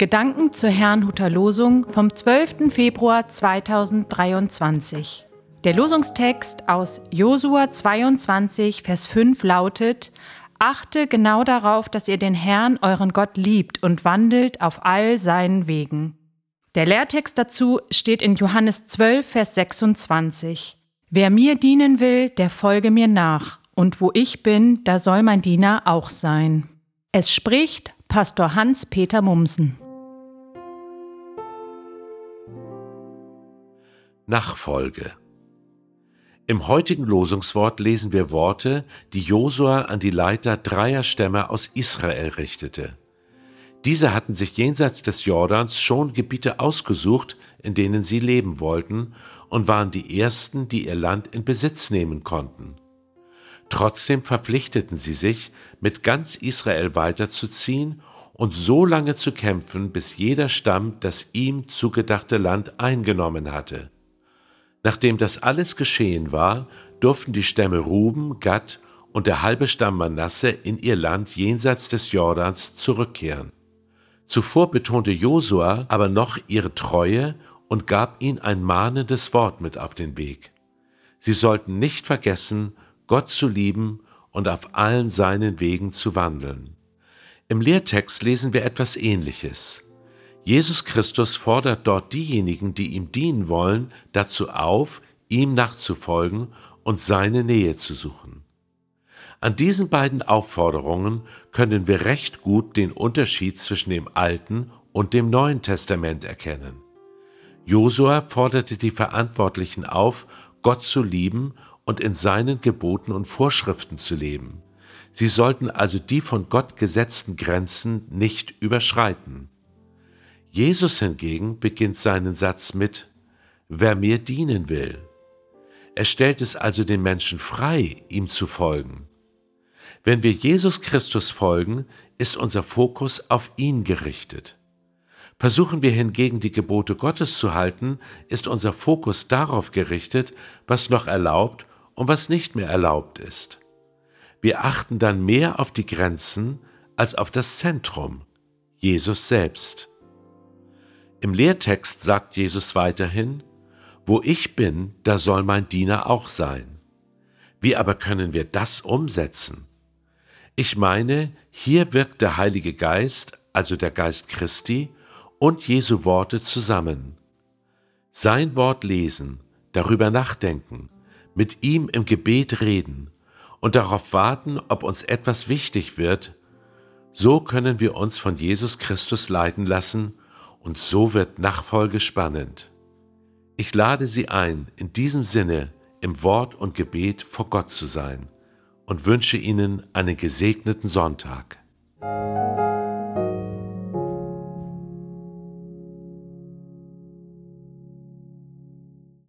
Gedanken zur Herrnhuter Losung vom 12. Februar 2023. Der Losungstext aus Josua 22, Vers 5 lautet: Achte genau darauf, dass ihr den Herrn, euren Gott, liebt und wandelt auf all seinen Wegen. Der Lehrtext dazu steht in Johannes 12, Vers 26. Wer mir dienen will, der folge mir nach, und wo ich bin, da soll mein Diener auch sein. Es spricht Pastor Hans-Peter Mumsen. Nachfolge Im heutigen Losungswort lesen wir Worte, die Josua an die Leiter dreier Stämme aus Israel richtete. Diese hatten sich jenseits des Jordans schon Gebiete ausgesucht, in denen sie leben wollten, und waren die ersten, die ihr Land in Besitz nehmen konnten. Trotzdem verpflichteten sie sich, mit ganz Israel weiterzuziehen und so lange zu kämpfen, bis jeder Stamm das ihm zugedachte Land eingenommen hatte. Nachdem das alles geschehen war, durften die Stämme Ruben, Gad und der halbe Stamm Manasse in ihr Land jenseits des Jordans zurückkehren. Zuvor betonte Josua aber noch ihre Treue und gab ihnen ein mahnendes Wort mit auf den Weg. Sie sollten nicht vergessen, Gott zu lieben und auf allen seinen Wegen zu wandeln. Im Lehrtext lesen wir etwas Ähnliches. Jesus Christus fordert dort diejenigen, die ihm dienen wollen, dazu auf, ihm nachzufolgen und seine Nähe zu suchen. An diesen beiden Aufforderungen können wir recht gut den Unterschied zwischen dem Alten und dem Neuen Testament erkennen. Josua forderte die Verantwortlichen auf, Gott zu lieben und in seinen Geboten und Vorschriften zu leben. Sie sollten also die von Gott gesetzten Grenzen nicht überschreiten. Jesus hingegen beginnt seinen Satz mit Wer mir dienen will. Er stellt es also den Menschen frei, ihm zu folgen. Wenn wir Jesus Christus folgen, ist unser Fokus auf ihn gerichtet. Versuchen wir hingegen die Gebote Gottes zu halten, ist unser Fokus darauf gerichtet, was noch erlaubt und was nicht mehr erlaubt ist. Wir achten dann mehr auf die Grenzen als auf das Zentrum, Jesus selbst. Im Lehrtext sagt Jesus weiterhin, Wo ich bin, da soll mein Diener auch sein. Wie aber können wir das umsetzen? Ich meine, hier wirkt der Heilige Geist, also der Geist Christi, und Jesu Worte zusammen. Sein Wort lesen, darüber nachdenken, mit ihm im Gebet reden und darauf warten, ob uns etwas wichtig wird, so können wir uns von Jesus Christus leiten lassen und so wird Nachfolge spannend. Ich lade Sie ein, in diesem Sinne im Wort und Gebet vor Gott zu sein und wünsche Ihnen einen gesegneten Sonntag.